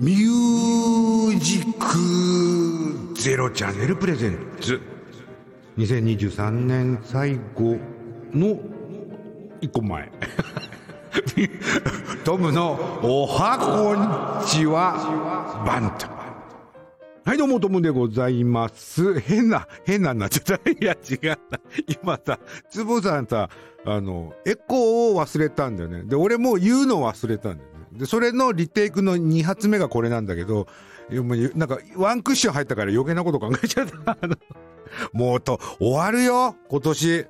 ミュージックゼロチャンネルプレゼンツ2023年最後の一個前 トムのおはこんちはバントはい、どうも、トムでございます。変な、変なになっちゃった。いや、違うな。今さ、つぼさんさ、あの、エコーを忘れたんだよね。で、俺もう言うの忘れたんだよね。で、それのリテイクの2発目がこれなんだけど、なんか、ワンクッション入ったから余計なこと考えちゃった。もうと、終わるよ今年。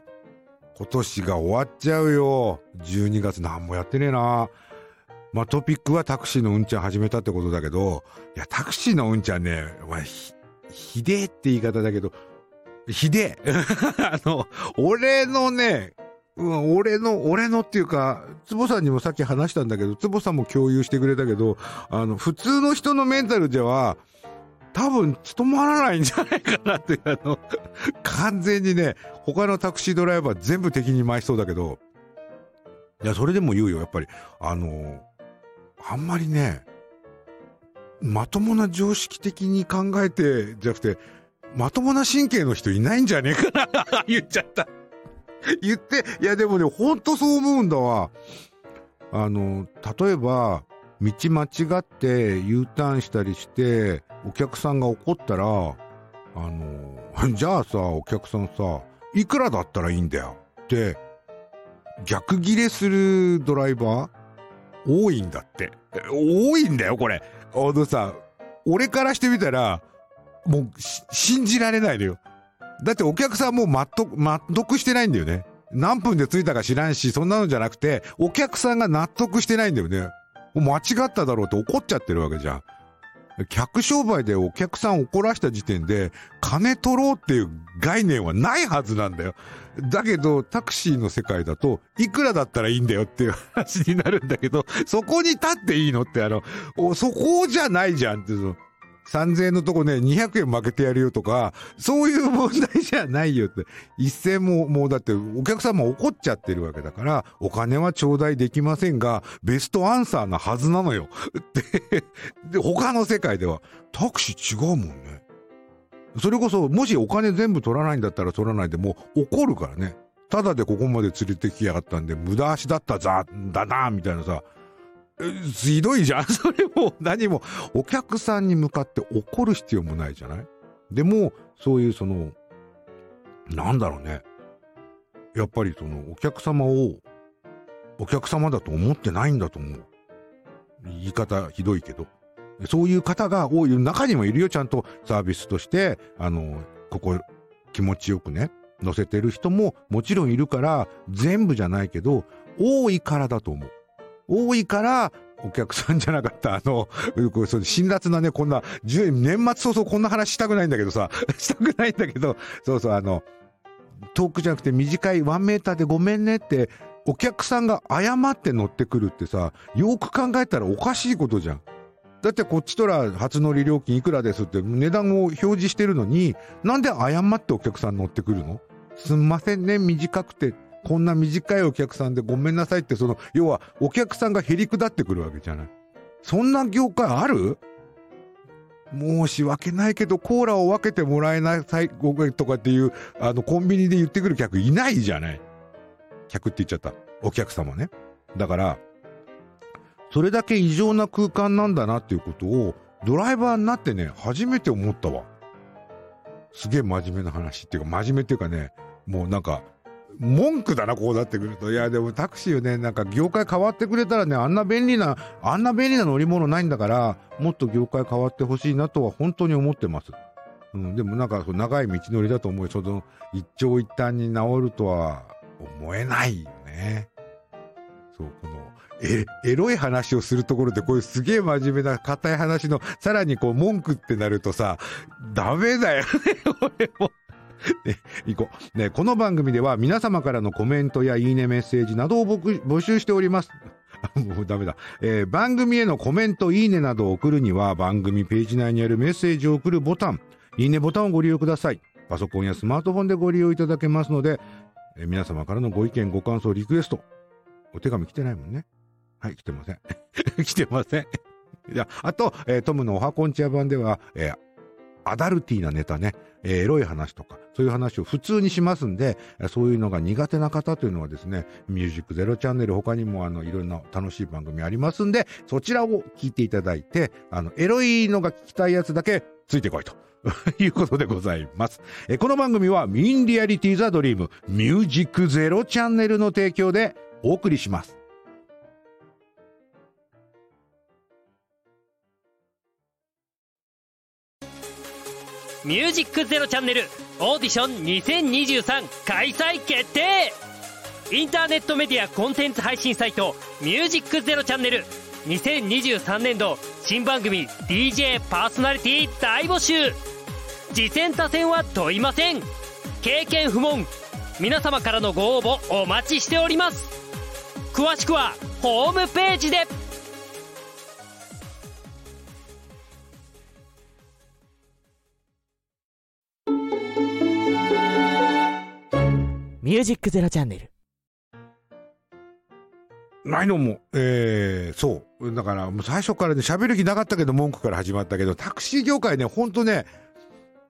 今年が終わっちゃうよ。12月何もやってねえな。まあ、トピックはタクシーのうんちゃん始めたってことだけど、いや、タクシーのうんちゃんね、お前、ひ、ひでえって言い方だけど、ひでえ。あの、俺のね、うん、俺の、俺のっていうか、つぼさんにもさっき話したんだけど、つぼさんも共有してくれたけど、あの、普通の人のメンタルでは、多分、務まらないんじゃないかなって、あの、完全にね、他のタクシードライバー全部敵に回しそうだけど、いや、それでも言うよ、やっぱり。あの、あんまりね、まともな常識的に考えて、じゃなくて、まともな神経の人いないんじゃねえかな 言っちゃった。言って、いやでもね、ほんとそう思うんだわ。あの、例えば、道間違って U ターンしたりして、お客さんが怒ったら、あの、じゃあさ、お客さんさ、いくらだったらいいんだよって、逆ギレするドライバー多いんだって。多いんだよ、これ。あのさ、俺からしてみたら、もう、信じられないのよ。だってお客さんもう納得、納得してないんだよね。何分で着いたか知らんし、そんなのじゃなくて、お客さんが納得してないんだよね。もう間違っただろうって怒っちゃってるわけじゃん。客商売でお客さん怒らした時点で、金取ろうっていう概念はないはずなんだよ。だけど、タクシーの世界だと、いくらだったらいいんだよっていう話になるんだけど、そこに立っていいのって、あの、そこじゃないじゃんって、その、3000円のとこね、200円負けてやるよとか、そういう問題じゃないよって。一銭も、もうだって、お客さんも怒っちゃってるわけだから、お金は頂戴できませんが、ベストアンサーなはずなのよ。って、で、他の世界では、タクシー違うもんね。それこそ、もしお金全部取らないんだったら取らないでも怒るからね。ただでここまで連れてきやがったんで、無駄足だったざ、だな、みたいなさ。ひどいじゃん。それも何も、お客さんに向かって怒る必要もないじゃない？でも、そういうその、なんだろうね。やっぱりその、お客様を、お客様だと思ってないんだと思う。言い方ひどいけど。そういう方が多い、中にもいるよ、ちゃんとサービスとして、あの、ここ気持ちよくね、乗せてる人ももちろんいるから、全部じゃないけど、多いからだと思う。多いから、お客さんじゃなかった、あの、これそう辛辣なね、こんな、年末早々こんな話したくないんだけどさ、したくないんだけど、そうそう、あの、遠くじゃなくて短いワンメーターでごめんねって、お客さんが謝って乗ってくるってさ、よく考えたらおかしいことじゃん。だってこっちとら初乗り料金いくらですって値段を表示してるのに、なんで謝ってお客さん乗ってくるの？すんませんね、短くて。こんな短いお客さんでごめんなさいって、その、要はお客さんがへりくだってくるわけじゃない。そんな業界ある？申し訳ないけど、コーラを分けてもらえなさい、ごめんとかっていう、あの、コンビニで言ってくる客いないじゃない。客って言っちゃった。お客様ね。だから、それだけ異常な空間なんだなっていうことを、ドライバーになってね、初めて思ったわ。すげえ真面目な話っていうか、真面目っていうかね、もうなんか、文句だな、こうなってくると。いや、でもタクシーね、なんか業界変わってくれたらね、あんな便利な、あんな便利な乗り物ないんだから、もっと業界変わってほしいなとは本当に思ってます。うん、でもなんか、そう長い道のりだと思う。その、一長一短に治るとは思えないよね。そう、この、え、エロい話をするところで、こういうすげえ真面目な硬い話の、さらにこう文句ってなるとさ、ダメだよね、俺も。ね、行こう。ね、この番組では皆様からのコメントやいいねメッセージなどを僕募集しております。もうダメだ。えー番組へのコメント、いいねなどを送るには、番組ページ内にあるメッセージを送るボタン、いいねボタンをご利用ください。パソコンやスマートフォンでご利用いただけますので、えー皆様からのご意見、ご感想、リクエスト、お手紙来てないもんね。はい、来てません。来てません。いや、あと、えートムのおはこんちゃ版では、えーアダルティーなネタね、えーエロい話とか、そういう話を普通にしますんで、そういうのが苦手な方というのはですね、ミュージックゼロチャンネル他にもあの、いろんな楽しい番組ありますんで、そちらを聞いていただいて、あの、エロいのが聞きたいやつだけついてこいと。いうことでございます。えこの番組はミンリアリティザドリームミュージックゼロチャンネルの提供でお送りします。ミュージックゼロチャンネルオーディション2023開催決定。インターネットメディアコンテンツ配信サイトミュージックゼロチャンネル。2023年度新番組 DJ パーソナリティ大募集。次戦他戦は問いません。経験不問。皆様からのご応募お待ちしております。詳しくはホームページで。ミュージックゼロチャンネル。ないのも、えー、そう。だから、もう最初からね、喋る気なかったけど、文句から始まったけど、タクシー業界ね、ほんとね、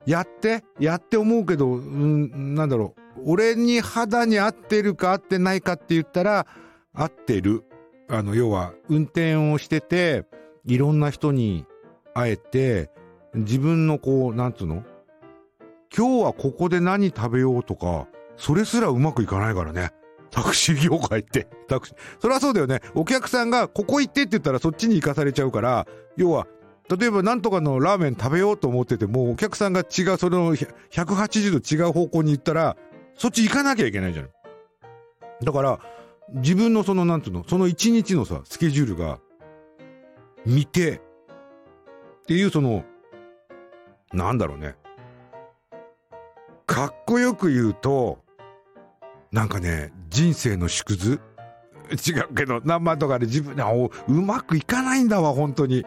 やって、やって思うけど、うん、なんだろう。俺に肌に合ってるか合ってないかって言ったら、合ってる。あの、要は、運転をしてて、いろんな人に会えて、自分のこう、なんつうの？今日はここで何食べようとか、それすらうまくいかないからね。タクシー業界って。タクシー。そりゃそうだよね。お客さんがここ行ってって言ったらそっちに行かされちゃうから、要は、例えばなんとかのラーメン食べようと思ってても、お客さんが違う、その180度違う方向に行ったら、そっち行かなきゃいけないじゃん。だから、自分のその、なんつうの、その一日のさ、スケジュールが、見て、っていうその、なんだろうね。かっこよく言うと、なんかね、人生の縮図？違うけど、何万とかで自分で、あおうまくいかないんだわ、本当に。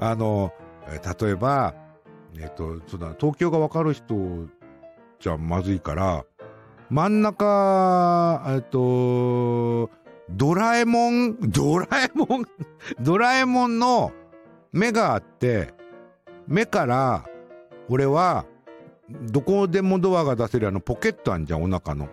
あの、例えば、えっ、と、そうだ、東京がわかる人じゃまずいから、真ん中、えっ、と、ドラえもん、ドラえもん、ドラえもんの目があって、目から、俺は、どこでもドアが出せるあのポケットあんじゃん、お腹の。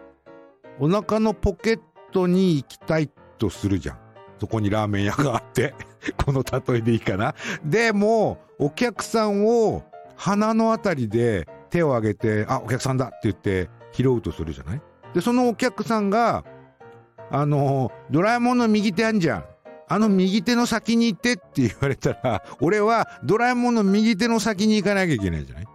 お腹のポケットに行きたいとするじゃん。そこにラーメン屋があって。この例えでいいかな。でも、お客さんを鼻のあたりで手を挙げて、あ、お客さんだって言って拾うとするじゃない？で、そのお客さんが、あの、ドラえもんの右手あんじゃん。あの右手の先に行ってって言われたら、俺はドラえもんの右手の先に行かなきゃいけないじゃない？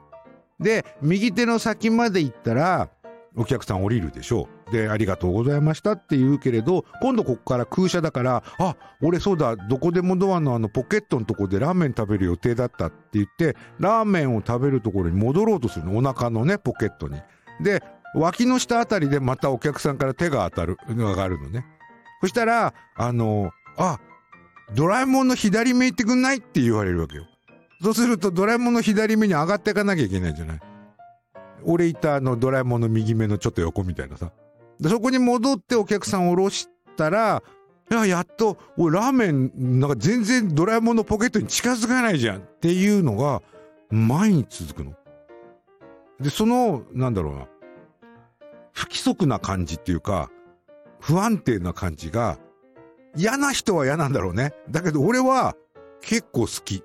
で、右手の先まで行ったら、お客さん降りるでしょう。で、ありがとうございましたって言うけれど、今度ここから空車だから、あ、俺そうだ、どこでもドアのあのポケットのとこでラーメン食べる予定だったって言って、ラーメンを食べるところに戻ろうとするの。お腹のね、ポケットに。で、脇の下あたりでまたお客さんから手が当たる、上がるのね。そしたら、あの、あ、ドラえもんの左目行ってくんないって言われるわけよ。そうするとドラえもんの左目に上がっていかなきゃいけないじゃない。俺いたあのドラえもんの右目のちょっと横みたいなさ。でそこに戻ってお客さんを下ろしたら、いや、やっと、おい、ラーメン、なんか全然ドラえもんのポケットに近づかないじゃんっていうのが、毎日続くの。で、その、なんだろうな、不規則な感じっていうか、不安定な感じが、嫌な人は嫌なんだろうね。だけど俺は結構好き。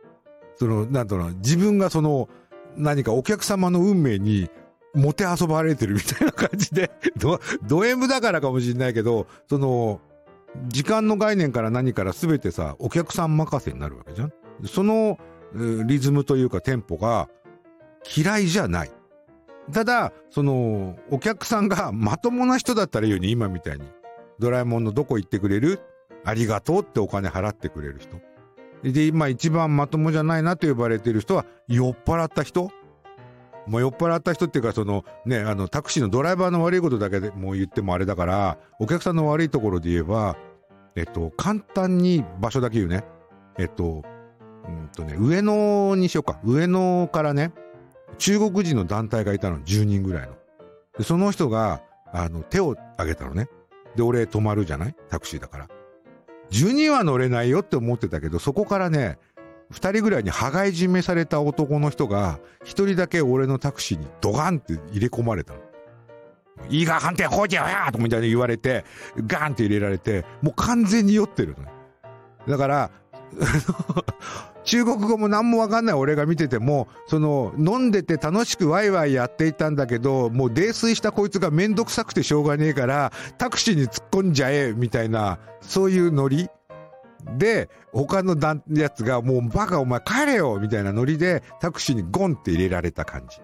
その、なんだろうな、自分がその、何かお客様の運命に、もてあそばれてるみたいな感じで、ド、ド M だからかもしれないけど、その、時間の概念から何から全てさ、お客さん任せになるわけじゃん。その、リズムというかテンポが嫌いじゃない。ただ、その、お客さんがまともな人だったらいいよね、今みたいに。ドラえもんのどこ行ってくれる？ありがとうってお金払ってくれる人。で、今一番まともじゃないなと呼ばれてる人は、酔っ払った人もう酔っ払った人っていうか、そのね、あの、タクシーのドライバーの悪いことだけでもう言ってもあれだから、お客さんの悪いところで言えば、えっと、簡単に場所だけ言うね。えっと、うんとね、上野にしようか。上野からね、中国人の団体がいたの、10人ぐらいの。でその人が、あの、手を挙げたのね。で、俺止まるじゃない？タクシーだから。10人は乗れないよって思ってたけど、そこからね、二人ぐらいに羽交い締めされた男の人が、一人だけ俺のタクシーにドガンって入れ込まれたの。いいが判定法じゃやとみたいに言われて、ガンって入れられて、もう完全に酔ってるの。だから、中国語も何もわかんない俺が見てても、その、飲んでて楽しくワイワイやっていたんだけど、もう泥酔したこいつがめんどくさくてしょうがねえから、タクシーに突っ込んじゃえ、みたいな、そういうノリで、他のやつがもうバカお前帰れよみたいなノリでタクシーにゴンって入れられた感じ。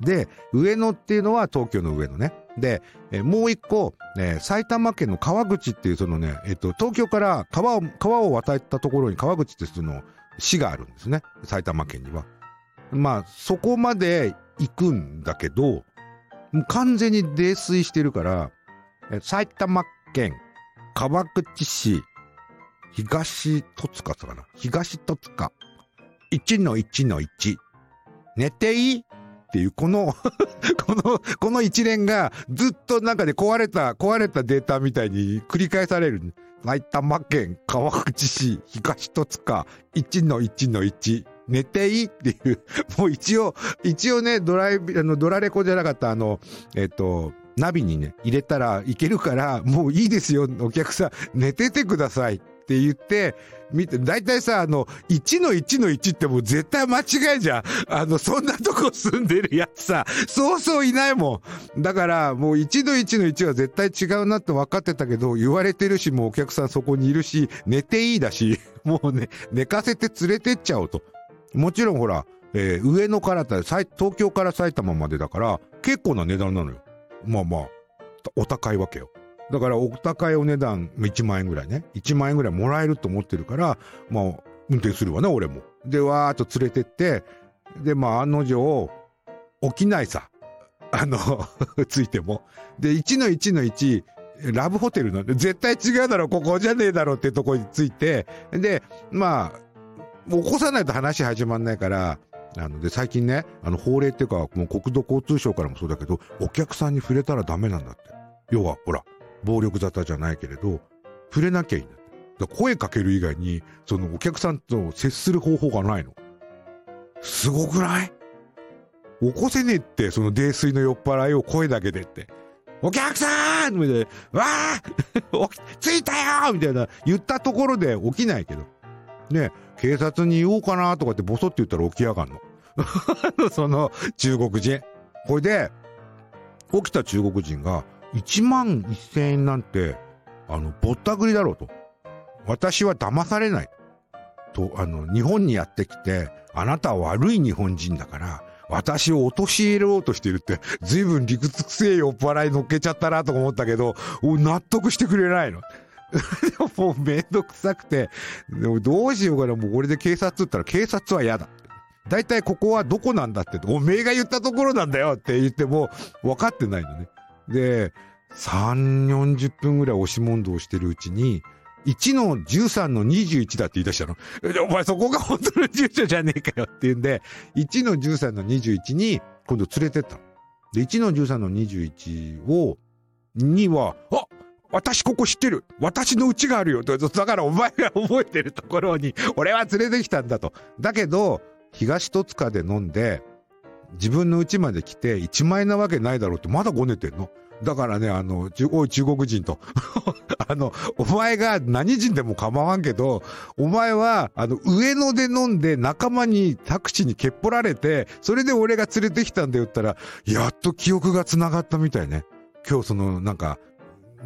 で、上野っていうのは東京の上野ね。で、えもう一個、え埼玉県の川口っていうそのね、えっ、と、東京から川を、川を渡ったところに川口ってその市があるんですね。埼玉県には。まあ、そこまで行くんだけど、もう完全に泥酔してるから、埼玉県川口市東戸塚かな。東戸塚。1の1の1寝ていいっていう、この、この、この一連がずっとなんかで壊れた、壊れたデータみたいに繰り返される。埼玉県川口市東戸塚。1の1の1。寝ていいっていう、もう一応、一応ね、ドライブ、あの、ドラレコじゃなかった、あの、えっと、ナビにね、入れたらいけるから、もういいですよ、お客さん、寝ててください。って言って、見て、大体さ、あの、1の1の1ってもう絶対間違いじゃん。あの、そんなとこ住んでるやつさ、そうそういないもん。だから、もう1の1の1は絶対違うなって分かってたけど、言われてるし、もうお客さんそこにいるし、寝ていいだし、もうね、寝かせて連れてっちゃおうと。もちろんほら、えー上野からだ、東京から埼玉までだから、結構な値段なのよ。まあまあ、お高いわけよ。だからお高いお値段、1万円ぐらいね。1万円ぐらいもらえると思ってるから、まあ、運転するわね、俺も。で、わーっと連れてって、で、まあ、案の定、起きないさ。あの、ついても。で、1の1の1、ラブホテルの、絶対違うだろ、ここじゃねえだろってとこについて、で、まあ、起こさないと話始まんないから、あの、で、最近ね、あの、法令っていうか、もう国土交通省からもそうだけど、お客さんに触れたらダメなんだって。要は、ほら、暴力沙汰じゃないけれど、触れなきゃいいんだ。だ声かける以外に、そのお客さんと接する方法がないの。すごくない？起こせねえって、その泥酔の酔っ払いを声だけでって。お客さんみたいな、わあ 着いたよみたいな言ったところで起きないけど。ね警察に言おうかなとかってボソって言ったら起きやがん の。その中国人。これで、起きた中国人が1万1000円なんて、あの、ぼったくりだろうと。私は騙されない。と、あの、日本にやってきて、あなたは悪い日本人だから、私を陥れようとしてるって、ずいぶん理屈くせえ酔っ払い乗っけちゃったなと思ったけど、納得してくれないの。も もうめんどくさくて、でもどうしようかな、もうこれで警察って言ったら警察は嫌だ。大体ここはどこなんだって、おめえが言ったところなんだよって言っても分かってないのね。で、3、40分ぐらい押し問答してるうちに、1の13の21だって言い出したの。お前そこが本当の住所じゃねえかよって言うんで、1の13の21に今度連れてったの。で、1の13の21を、には、あ私ここ知ってる私の家があるよだからお前が覚えてるところに、俺は連れてきたんだと。だけど、東戸塚で飲んで、自分の家まで来て1万円なわけないだろうってまだごねてんの？だからね、あの、おい中国人と。あの、お前が何人でも構わんけど、お前は、あの、上野で飲んで仲間にタクシーにけっぽられて、それで俺が連れてきたんだよったら、やっと記憶が繋がったみたいね。今日その、なんか、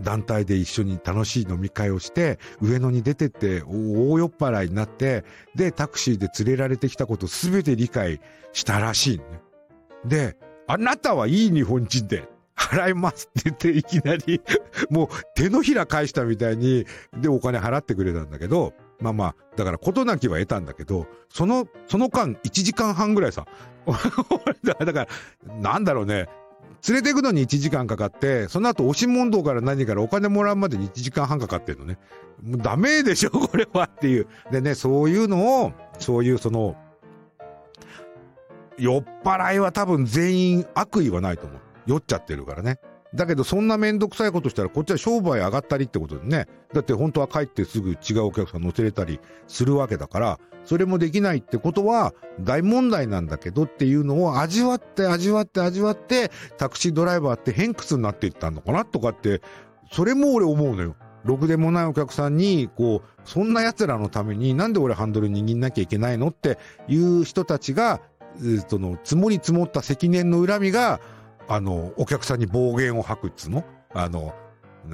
団体で一緒に楽しい飲み会をして、上野に出てって、大酔っ払いになって、で、タクシーで連れられてきたことすべて理解したらしいね。で、あなたはいい日本人で、払いますって言っていきなり、もう手のひら返したみたいに、で、お金払ってくれたんだけど、まあまあ、だから事なきは得たんだけど、その、その間1時間半ぐらいさ、だから、なんだろうね、連れて行くのに1時間かかって、その後押し問答から何からお金もらうまでに1時間半かかってんのね。もうダメでしょ、これはっていう。でね、そういうのを、そういうその、酔っ払いは多分全員悪意はないと思う。酔っちゃってるからね。だけどそんなめんどくさいことしたらこっちは商売上がったりってことでね。だって本当は帰ってすぐ違うお客さん乗せれたりするわけだから、それもできないってことは大問題なんだけどっていうのを味わって味わって味わってタクシードライバーって偏屈になっていったのかなとかって、それも俺思うのよ。ろくでもないお客さんに、こう、そんな奴らのためになんで俺ハンドル握んなきゃいけないのっていう人たちが、その、積もり積もった積年の恨みが、あの、お客さんに暴言を吐くっつの？あの、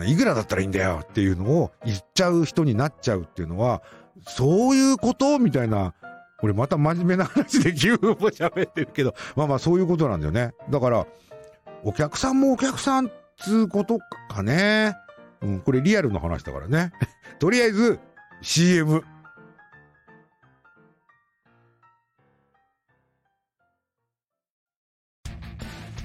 いくらだったらいいんだよっていうのを言っちゃう人になっちゃうっていうのは、そういうこと？みたいな、俺また真面目な話で牛分も喋ってるけど、まあまあそういうことなんだよね。だから、お客さんもお客さんっつうことかね。うん、これリアルの話だからね。とりあえず、CM。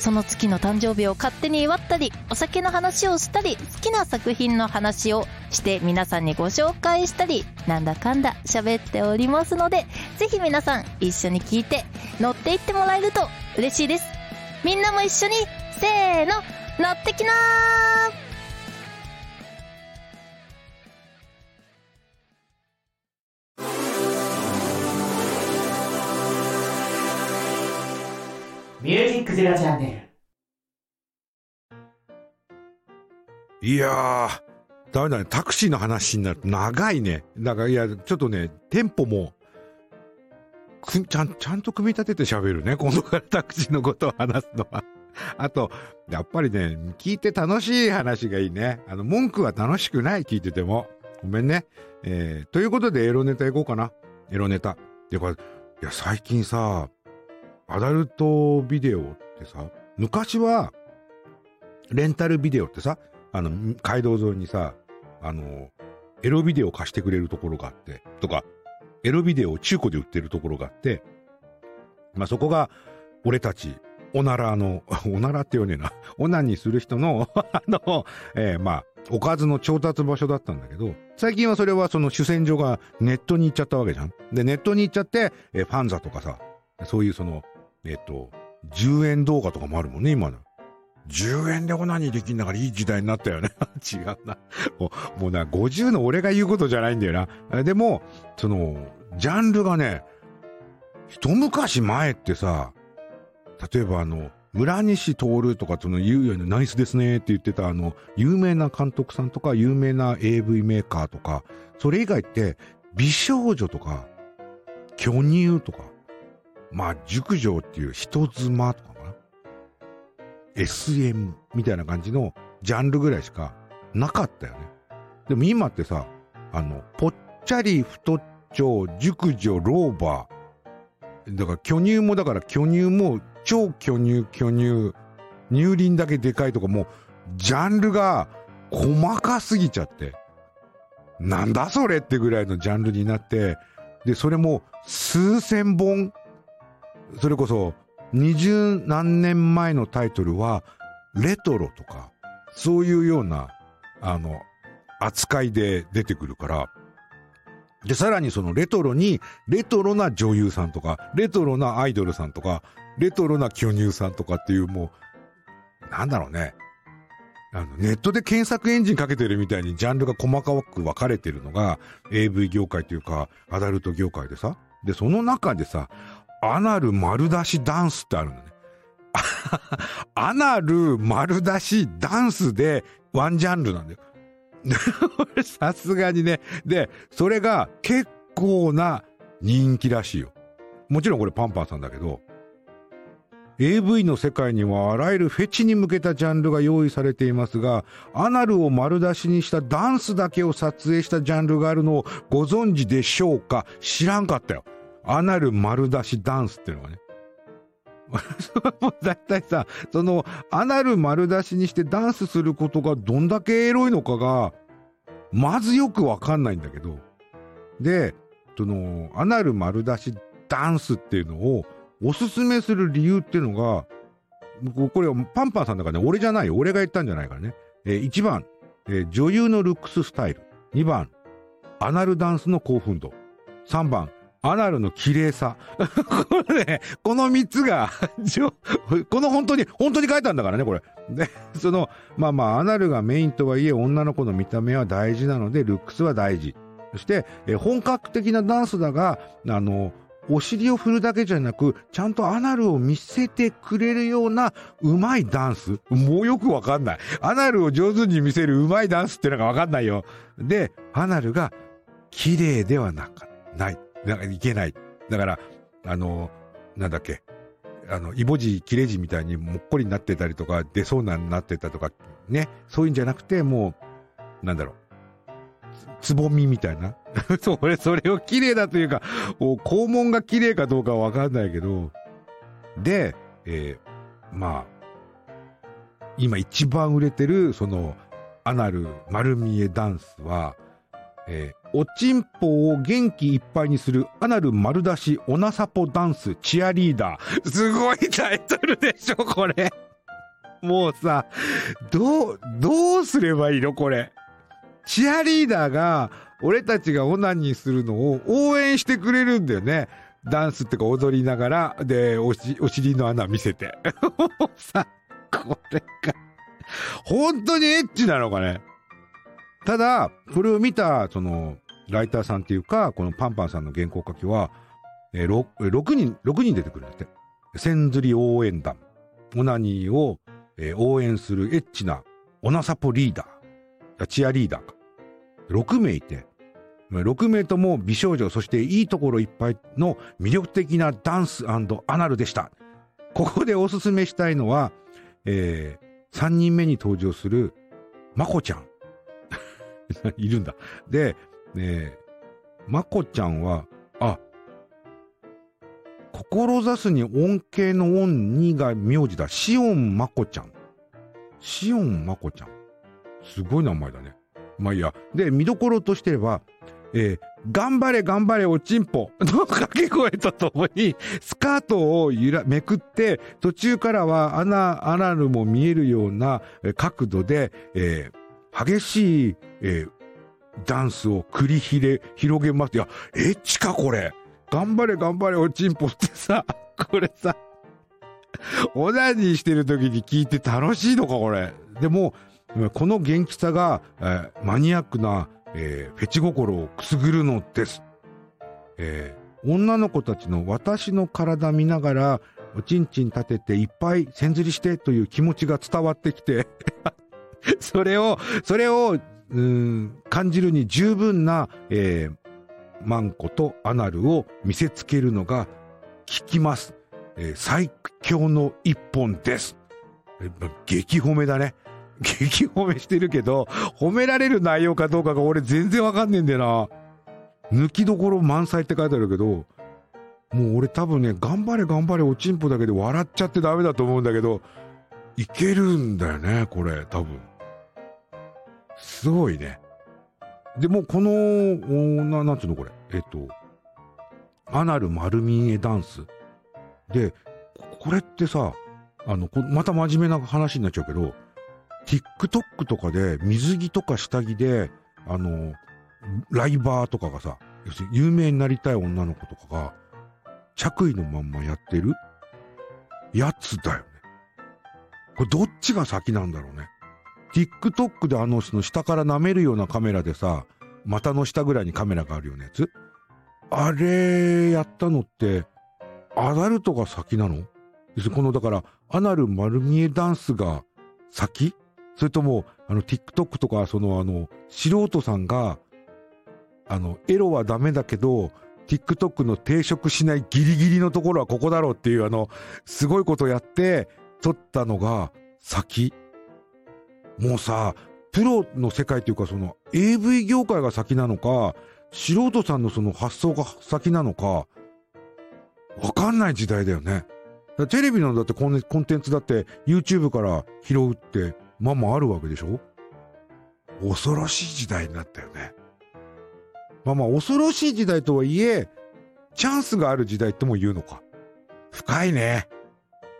その月の誕生日を勝手に祝ったり、お酒の話をしたり、好きな作品の話をして皆さんにご紹介したり、なんだかんだ喋っておりますので、ぜひ皆さん一緒に聞いて乗っていってもらえると嬉しいです。みんなも一緒に、せーの、乗ってきなーックゼロチャンネル。いやー、ダメだね。タクシーの話になると長いね。だから、いや、ちょっとね、テンポも、くちゃん、ちゃんと組み立てて喋るね。今度からタクシーのことを話すのは。あと、やっぱりね、聞いて楽しい話がいいね。あの、文句は楽しくない、聞いてても。ごめんね。えー、ということで、エロネタいこうかな。エロネタ。で、これ、いや、最近さ、アダルトビデオってさ、昔は、レンタルビデオってさ、あの、街道沿いにさ、あの、エロビデオ貸してくれるところがあって、とか、エロビデオを中古で売ってるところがあって、まあ、そこが、俺たち、おならの、おならって言わねえな、オナにする人の あの、えー、まあ、おかずの調達場所だったんだけど、最近はそれはその主戦場がネットに行っちゃったわけじゃん。で、ネットに行っちゃって、えー、ファンザとかさ、そういうその、えっと、10円動画とかもあるもんね、今の。10円でオナニーできんだからいい時代になったよね。違うな。もう、もうな、50の俺が言うことじゃないんだよな。でも、その、ジャンルがね、一昔前ってさ、例えばあの、村西徹とかその言うようにナイスですねって言ってたあの、有名な監督さんとか有名な AV メーカーとか、それ以外って美少女とか、巨乳とか、まあ、熟女っていう人妻とかかな？SM みたいな感じのジャンルぐらいしかなかったよね。でも今ってさ、あの、ぽっちゃり太っちょ、熟女、老婆。だから巨乳もだから巨乳も超巨乳、巨乳、乳輪だけでかいとかもう、ジャンルが細かすぎちゃって、なんだそれってぐらいのジャンルになって、で、それも数千本それこそ、二十何年前のタイトルは、レトロとか、そういうような、あの、扱いで出てくるから、で、さらにそのレトロに、レトロな女優さんとか、レトロなアイドルさんとか、レトロな巨乳さんとかっていうもう、なんだろうね。あの、ネットで検索エンジンかけてるみたいにジャンルが細かく分かれてるのが AV 業界というか、アダルト業界でさ。で、その中でさ、アナル丸出しダンスってあるのね。アナル丸出しダンスでワンジャンルなんだよ。さすがにね。で、それが結構な人気らしいよ。もちろんこれパンパンさんだけど、AV の世界にはあらゆるフェチに向けたジャンルが用意されていますが、アナルを丸出しにしたダンスだけを撮影したジャンルがあるのをご存知でしょうか？知らんかったよ。アナル丸出しダンスっていうのがね。も う大体さ、その、アナル丸出しにしてダンスすることがどんだけエロいのかが、まずよくわかんないんだけど。で、その、アナル丸出しダンスっていうのをおすすめする理由っていうのが、これパンパンさんだからね、俺じゃないよ。俺が言ったんじゃないからね。えー、1番、えー、女優のルックススタイル。2番、アナルダンスの興奮度。3番、アナルの綺麗さ。これね、この3つがこの本当に、本当に書いたんだからね、これ。で、その、まあまあ、アナルがメインとはいえ、女の子の見た目は大事なので、ルックスは大事。そして、え本格的なダンスだが、あの、お尻を振るだけじゃなく、ちゃんとアナルを見せてくれるようなうまいダンス。もうよくわかんない。アナルを上手に見せるうまいダンスってのがわかんないよ。で、アナルが綺麗ではなかない。なんかいけない。だから、あの、なんだっけ。あの、イボジ、切れ字みたいにもっこりになってたりとか、出そうなになってたとか、ね。そういうんじゃなくて、もう、なんだろう。つぼみみたいな。それ、それを綺麗だというか、肛門が綺麗かどうかはわかんないけど、で、えー、まあ、今一番売れてる、その、アナル丸見えダンスは、え、おちんぽを元気いっぱいにするアナル丸出しオナサポダンスチアリーダー。すごいタイトルでしょ、これ。もうさ、どう、どうすればいいのこれ。チアリーダーが、俺たちがオナニーするのを応援してくれるんだよね。ダンスってか踊りながら、で、おし、お尻の穴見せて。さ、これが、本当にエッチなのかね。ただ、これを見た、その、ライターさんっていうか、このパンパンさんの原稿書きは、えー、6, 人、6人出てくるんだって。千釣り応援団。オナニーを、えー、応援するエッチなオナサポリーダー。チアリーダーか。6名いて、6名とも美少女、そしていいところいっぱいの魅力的なダンスアナルでした。ここでおすすめしたいのは、えー、3人目に登場する、まこちゃん。いるんだ。で、ねまこちゃんは、あ、志すに恩恵の恩にが名字だ。しおんまこちゃん。しおんまこちゃん。すごい名前だね。まあいいや。で、見どころとしては、えー、頑張れ頑張れおちんぽ の掛け声とともに、スカートをゆら、めくって、途中からは穴、アナルも見えるような角度で、えー、激しい、えー、ダンスを繰り、広げます。いや、エッチかこれ。頑張れ頑張れおちんぽってさ、これさ、オナニーしてる時に聞いて楽しいのかこれ。でも、この元気さが、えー、マニアックな、えー、フェチ心をくすぐるのです。えー、女の子たちの私の体見ながら、おちんちん立てていっぱい線釣りしてという気持ちが伝わってきて それを、それを、感じるに十分な、えー、マンコとアナルを見せつけるのが効きます。えー、最強の一本です。激褒めだね。激褒めしてるけど、褒められる内容かどうかが俺全然わかんねえんだよな。抜きどころ満載って書いてあるけど、もう俺多分ね、頑張れ頑張れおちんぽだけで笑っちゃってダメだと思うんだけど、いけるんだよね、これ、多分。すごいね。でも、この、な、なんつうのこれ。えっと、アナル丸見えダンス。で、これってさ、あの、また真面目な話になっちゃうけど、TikTok とかで水着とか下着で、あの、ライバーとかがさ、要するに有名になりたい女の子とかが、着衣のまんまやってるやつだよね。これどっちが先なんだろうね。TikTok であの、その下から舐めるようなカメラでさ、股の下ぐらいにカメラがあるようなやつ？あれやったのって、アダルトが先なの？このだから、アナル丸見えダンスが先？それとも、あの、TikTok とか、その、あの、素人さんが、あの、エロはダメだけど、TikTok の抵触しないギリギリのところはここだろうっていう、あの、すごいことをやって、撮ったのが先。もうさ、プロの世界というか、その、AV 業界が先なのか、素人さんのその発想が先なのか、わかんない時代だよね。らテレビのだってコンコンテンツだって YouTube から拾うってまあまああるわけでしょ？恐ろしい時代になったよね。まあまあ恐ろしい時代とはいえ、チャンスがある時代とも言うのか。深いね。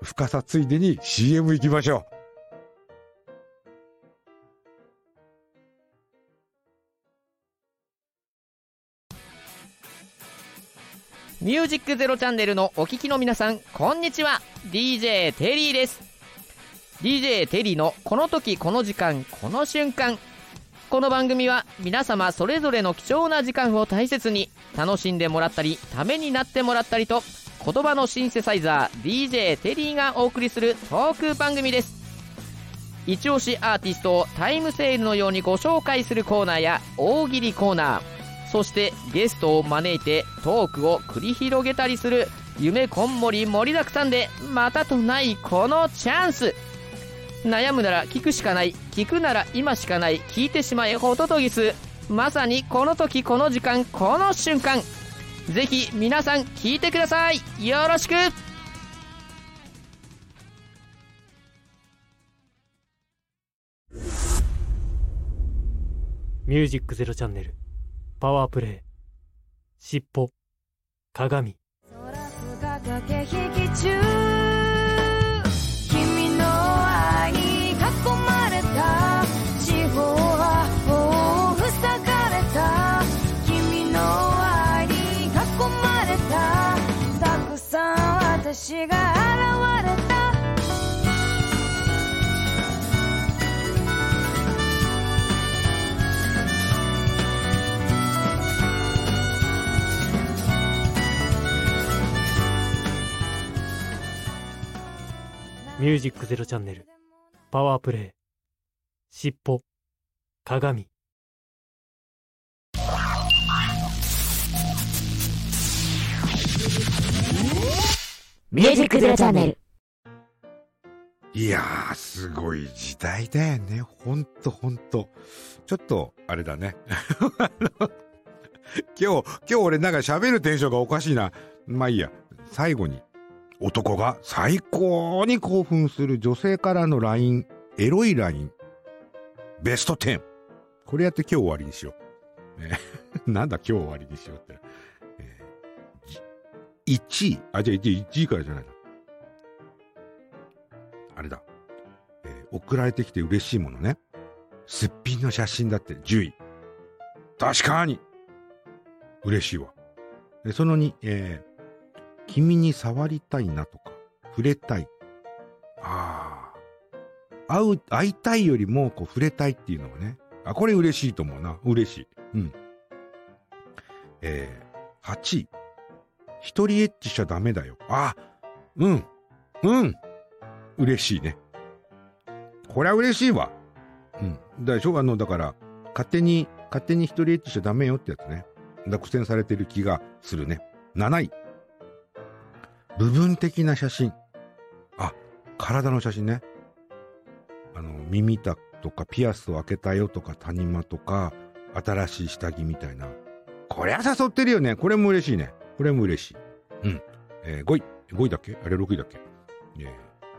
深さついでに CM 行きましょう。ミュージックゼロチャンネルのお聞きの皆さん、こんにちは。DJ テリーです。DJ テリーのこの時この時間この瞬間。この番組は皆様それぞれの貴重な時間を大切に楽しんでもらったり、ためになってもらったりと、言葉のシンセサイザー DJ テリーがお送りするトーク番組です。一押しアーティストをタイムセールのようにご紹介するコーナーや大喜利コーナー、そしてゲストを招いてトークを繰り広げたりする夢こんもり盛りだくさんでまたとないこのチャンス。悩むなら聞くしかない聞くなら今しかない聞いてしまえホトトギス。まさにこの時この時間この瞬間。ぜひ皆さん聞いてください。よろしく。ミュージックゼロチャンネルパワープレイ。尻尾。鏡。空が駆け引き中。君の愛に囲まれた。四方八方塞がれた。君の愛に囲まれた。たくさん私が現れた。ミュージックゼロチャンネルパワープレイ尻尾鏡ミュージックゼロチャンネル。いやー、すごい時代だよね。ほんとほんと。ちょっと、あれだね。あ の今日、今日俺なんか喋るテンションがおかしいな。まあいいや。最後に、男が最高に興奮する女性からの LINE、エロい LINE、ベスト10。これやって今日終わりにしよう。ね、なんだ今日終わりにしようって。えー1位。あ、じゃあ1位、1位からじゃないな。あれだ。えー送られてきて嬉しいものね。すっぴんの写真だって10位。確かに嬉しいわ。その2、えー君に触りたいなとか、触れたい。ああ。会う、会いたいよりも、こう、触れたいっていうのがね。あ、これ嬉しいと思うな。嬉しい。うん。えー、8位。一人エッチしちゃダメだよ。あ、うん。うん。嬉しいね。これは嬉しいわ。うん。だでしょ？あの、だから、勝手に、勝手に一人エッチしちゃダメよってやつね。落選されてる気がするね。7位。部分的な写真。あ、体の写真ね。あの、耳たとか、ピアスを開けたよとか、谷間とか、新しい下着みたいな。こりゃ誘ってるよね。これも嬉しいね。これも嬉しい。うん。えー5位。5位だっけ？あれ6位だっけ？えー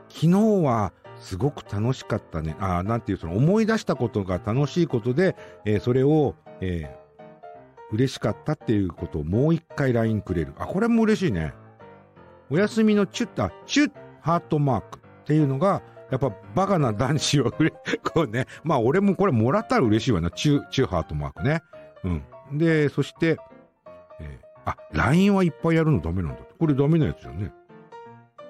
昨日はすごく楽しかったね。あーなんていう、その思い出したことが楽しいことで、えーそれを、えー嬉しかったっていうことをもう一回 LINE くれる。あ、これも嬉しいね。お休みのチュッ、あ、チュッ、ハートマークっていうのが、やっぱバカな男子をうれ、こうね。まあ俺もこれもらったら嬉しいわな。チュ、チュハートマークね。うん。で、そして、えーあ、LINE はいっぱいやるのダメなんだって。これダメなやつじゃんね。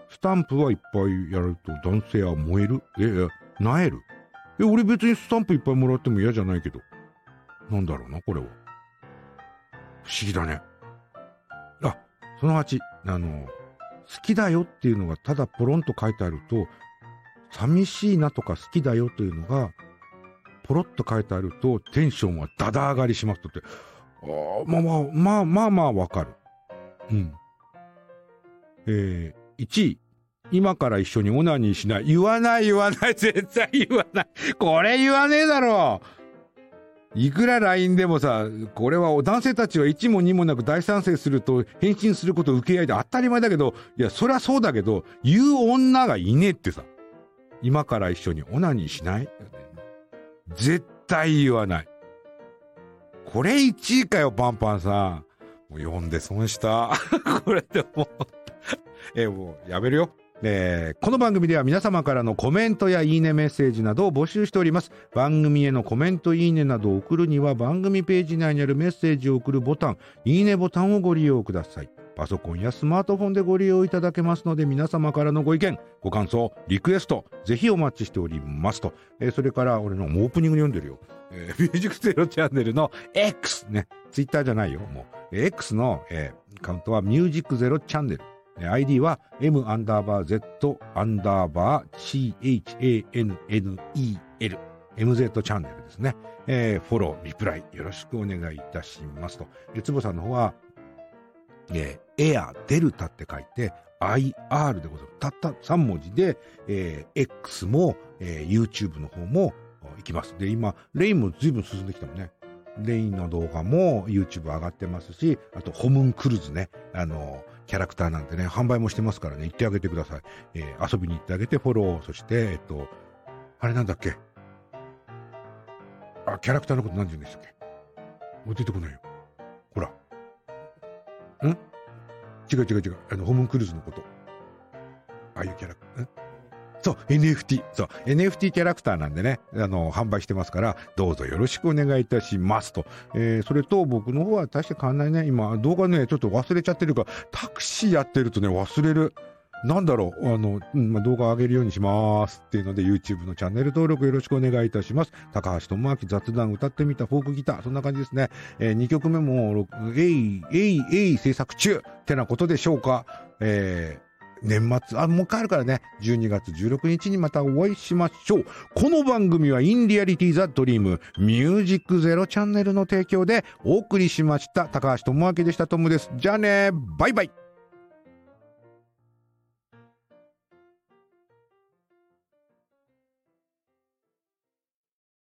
スタンプはいっぱいやると男性は燃えるえ、え、なえるえ、俺別にスタンプいっぱいもらっても嫌じゃないけど。なんだろうな、これは。不思議だね。あ、その8、あの、好きだよっていうのがただポロンと書いてあると、寂しいなとか好きだよというのが、ポロッと書いてあると、テンションはダダ上がりしますとって、あまあまあ、まあまあまあわかる。うん。えー、1位。今から一緒にオナニーしない。言わない言わない。絶対言わない。これ言わねえだろういくら LINE でもさ、これは男性たちは一も二もなく大賛成すると返信することを受け合いで当たり前だけど、いや、そりゃそうだけど、言う女がいねえってさ。今から一緒にオナニーしない？絶対言わない。これ1位かよ、パンパンさん。もう読んで損した。これでもう、えもうやめるよ。えーこの番組では皆様からのコメントやいいねメッセージなどを募集しております。番組へのコメント、いいねなどを送るには番組ページ内にあるメッセージを送るボタン、いいねボタンをご利用ください。パソコンやスマートフォンでご利用いただけますので皆様からのご意見、ご感想、リクエスト、ぜひお待ちしておりますと。えーそれから俺のオープニング読んでるよ。えーミュージックゼロチャンネルの X ね。ツイッターじゃないよ。もう。X の、えーカウントはミュージックゼロチャンネル。え ID は M アンダーバー Z アンダーバー CHANNEL。MZ チャンネルですね。えーフォロー、リプライ、よろしくお願いいたしますと。えつぼさんの方は、えーエア、デルタって書いて、IR でございます。たった3文字で、えー X も、えー YouTube の方も行きます。で、今、レインも随分進んできたもんね。レインの動画も YouTube 上がってますし、あとホムンクルーズね、あの、キャラクターなんでね、販売もしてますからね、行ってあげてください。えー遊びに行ってあげて、フォロー、そして、えっと、あれなんだっけ？あ、キャラクターのこと何て言うんでしたっけ？もう出てこないよ。ほら。ん？違う違う違う。あの、ホムクルーズのこと。ああいうキャラクター。ん？そう、NFT。そう、NFT キャラクターなんでね、あの、販売してますから、どうぞよろしくお願いいたしますと。えーそれと僕の方は大して変わんないね。今、動画ね、ちょっと忘れちゃってるから、タクシーやってるとね、忘れる。なんだろう、あの、うん、動画上げるようにしますっていうので、YouTube のチャンネル登録よろしくお願いいたします。高橋智明雑談歌ってみたフォークギター、そんな感じですね。え2曲目も、えい、えい、えい制作中ってなことでしょうか。えー年末、あ、もう帰るからね、12月16日にまたお会いしましょう。この番組はインリアリティザドリームミュージックゼロチャンネルの提供でお送りしました。高橋智明でした。トムです。じゃあね、バイバイ。